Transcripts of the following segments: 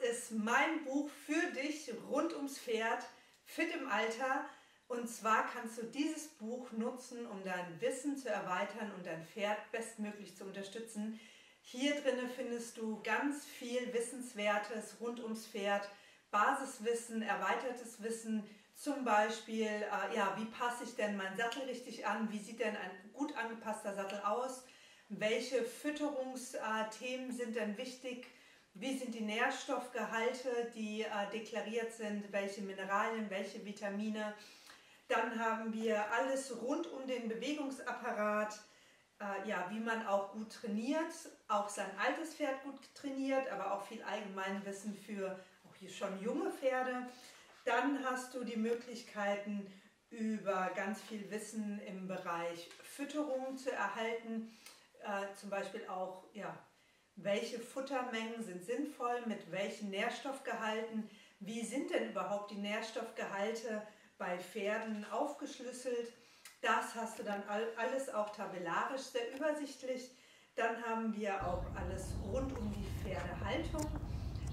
ist mein Buch für dich rund ums Pferd, fit im Alter. Und zwar kannst du dieses Buch nutzen, um dein Wissen zu erweitern und dein Pferd bestmöglich zu unterstützen. Hier drinne findest du ganz viel Wissenswertes rund ums Pferd, Basiswissen, erweitertes Wissen, zum Beispiel, äh, ja, wie passe ich denn meinen Sattel richtig an? Wie sieht denn ein gut angepasster Sattel aus? Welche Fütterungsthemen sind denn wichtig? Wie sind die Nährstoffgehalte, die äh, deklariert sind? Welche Mineralien, welche Vitamine? Dann haben wir alles rund um den Bewegungsapparat, äh, ja, wie man auch gut trainiert, auch sein altes Pferd gut trainiert, aber auch viel Allgemeinwissen für auch hier schon junge Pferde. Dann hast du die Möglichkeiten, über ganz viel Wissen im Bereich Fütterung zu erhalten. Äh, zum Beispiel auch, ja, welche Futtermengen sind sinnvoll, mit welchen Nährstoffgehalten, wie sind denn überhaupt die Nährstoffgehalte bei Pferden aufgeschlüsselt. Das hast du dann alles auch tabellarisch sehr übersichtlich. Dann haben wir auch alles rund um die Pferdehaltung.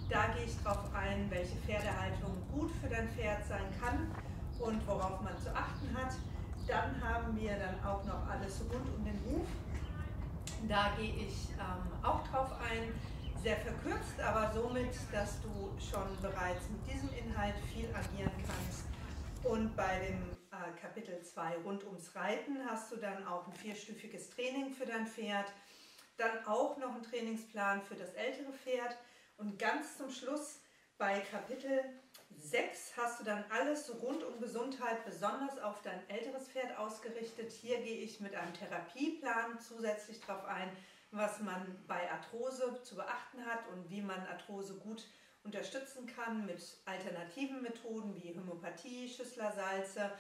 Da gehe ich darauf ein, welche Pferdehaltung gut für dein Pferd sein kann und worauf man zu achten hat. Dann haben wir dann auch noch alles rund um den Huf. Da gehe ich ähm, auch drauf ein, sehr verkürzt, aber somit, dass du schon bereits mit diesem Inhalt viel agieren kannst. Und bei dem äh, Kapitel 2 rund ums Reiten hast du dann auch ein vierstufiges Training für dein Pferd, dann auch noch einen Trainingsplan für das ältere Pferd und ganz zum Schluss bei Kapitel 6 hast du dann alles rund um Gesundheit, besonders auf dein älteres Pferd ausgerichtet. Hier gehe ich mit einem Therapieplan zusätzlich darauf ein, was man bei Arthrose zu beachten hat und wie man Arthrose gut unterstützen kann mit alternativen Methoden wie Homöopathie, Schüsslersalze,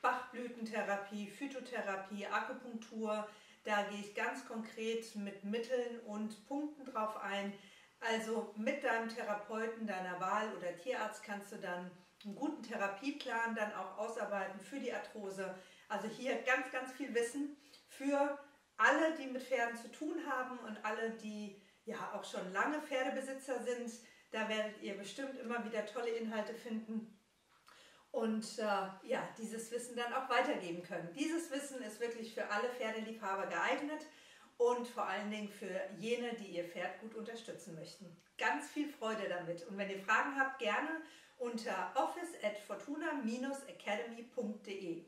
Bachblütentherapie, Phytotherapie, Akupunktur. Da gehe ich ganz konkret mit Mitteln und Punkten drauf ein, also mit deinem Therapeuten deiner Wahl oder Tierarzt kannst du dann einen guten Therapieplan dann auch ausarbeiten für die Arthrose. Also hier ganz, ganz viel Wissen für alle, die mit Pferden zu tun haben und alle, die ja auch schon lange Pferdebesitzer sind. Da werdet ihr bestimmt immer wieder tolle Inhalte finden und äh, ja, dieses Wissen dann auch weitergeben können. Dieses Wissen ist wirklich für alle Pferdeliebhaber geeignet und vor allen Dingen für jene, die ihr Pferd gut unterstützen möchten. Ganz viel Freude damit und wenn ihr Fragen habt, gerne unter office at fortuna-academy.de.